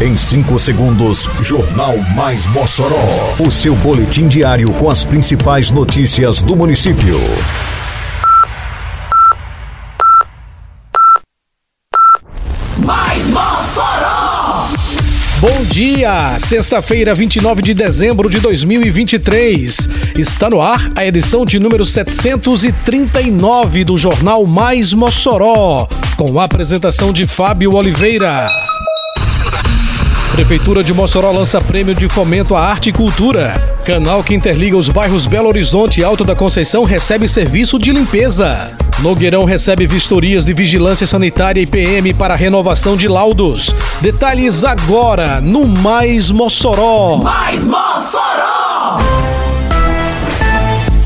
Em 5 segundos, Jornal Mais Mossoró. O seu boletim diário com as principais notícias do município. Mais Mossoró! Bom dia! Sexta-feira, 29 de dezembro de 2023. Está no ar a edição de número 739 do Jornal Mais Mossoró, com a apresentação de Fábio Oliveira. Prefeitura de Mossoró lança prêmio de fomento à arte e cultura. Canal que interliga os bairros Belo Horizonte e Alto da Conceição recebe serviço de limpeza. Nogueirão recebe vistorias de vigilância sanitária e PM para renovação de laudos. Detalhes agora no Mais Mossoró. Mais Mossoró!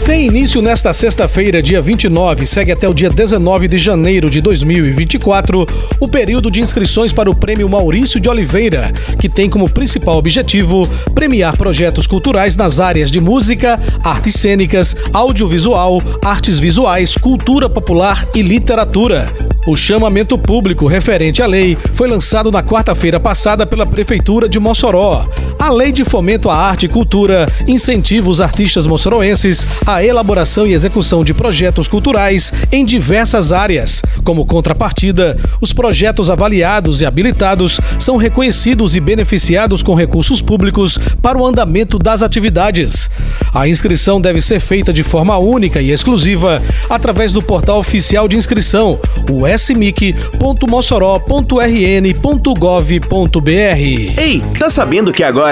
Tem início nesta sexta-feira, dia 29, segue até o dia 19 de janeiro de 2024, o período de inscrições para o Prêmio Maurício de Oliveira, que tem como principal objetivo premiar projetos culturais nas áreas de música, artes cênicas, audiovisual, artes visuais, cultura popular e literatura. O chamamento público referente à lei foi lançado na quarta-feira passada pela Prefeitura de Mossoró. A Lei de Fomento à Arte e Cultura incentiva os artistas moçoroenses à elaboração e execução de projetos culturais em diversas áreas. Como contrapartida, os projetos avaliados e habilitados são reconhecidos e beneficiados com recursos públicos para o andamento das atividades. A inscrição deve ser feita de forma única e exclusiva através do portal oficial de inscrição, o smic.mossoró.rn.gov.br. Ei, tá sabendo que agora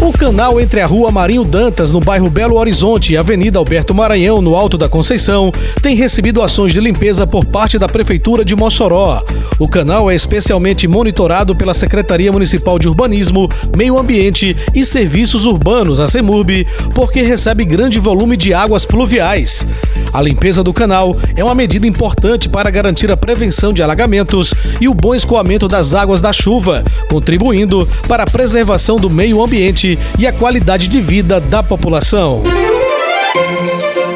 O canal entre a rua Marinho Dantas, no bairro Belo Horizonte, e a Avenida Alberto Maranhão, no Alto da Conceição, tem recebido ações de limpeza por parte da Prefeitura de Mossoró. O canal é especialmente monitorado pela Secretaria Municipal de Urbanismo, Meio Ambiente e Serviços Urbanos, a CEMURB, porque recebe grande volume de águas pluviais. A limpeza do canal é uma medida importante para garantir a prevenção de alagamentos e o bom escoamento das águas da chuva, contribuindo para a preservação do meio ambiente e a qualidade de vida da população.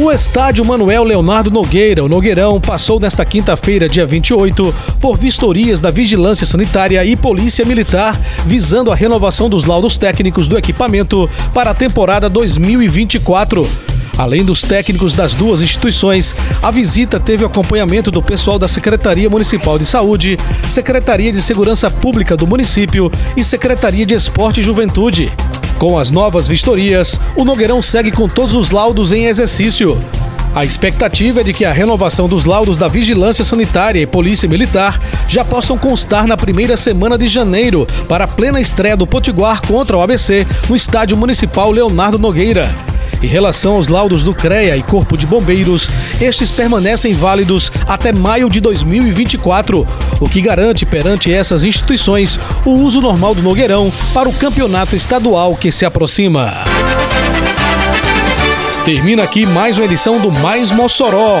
O estádio Manuel Leonardo Nogueira, o Nogueirão, passou nesta quinta-feira, dia 28, por vistorias da Vigilância Sanitária e Polícia Militar, visando a renovação dos laudos técnicos do equipamento para a temporada 2024. Além dos técnicos das duas instituições, a visita teve acompanhamento do pessoal da Secretaria Municipal de Saúde, Secretaria de Segurança Pública do município e Secretaria de Esporte e Juventude. Com as novas vistorias, o Nogueirão segue com todos os laudos em exercício. A expectativa é de que a renovação dos laudos da Vigilância Sanitária e Polícia Militar já possam constar na primeira semana de janeiro para a plena estreia do Potiguar contra o ABC no Estádio Municipal Leonardo Nogueira. Em relação aos laudos do CREA e Corpo de Bombeiros, estes permanecem válidos até maio de 2024, o que garante perante essas instituições o uso normal do Nogueirão para o campeonato estadual que se aproxima. Termina aqui mais uma edição do Mais Mossoró,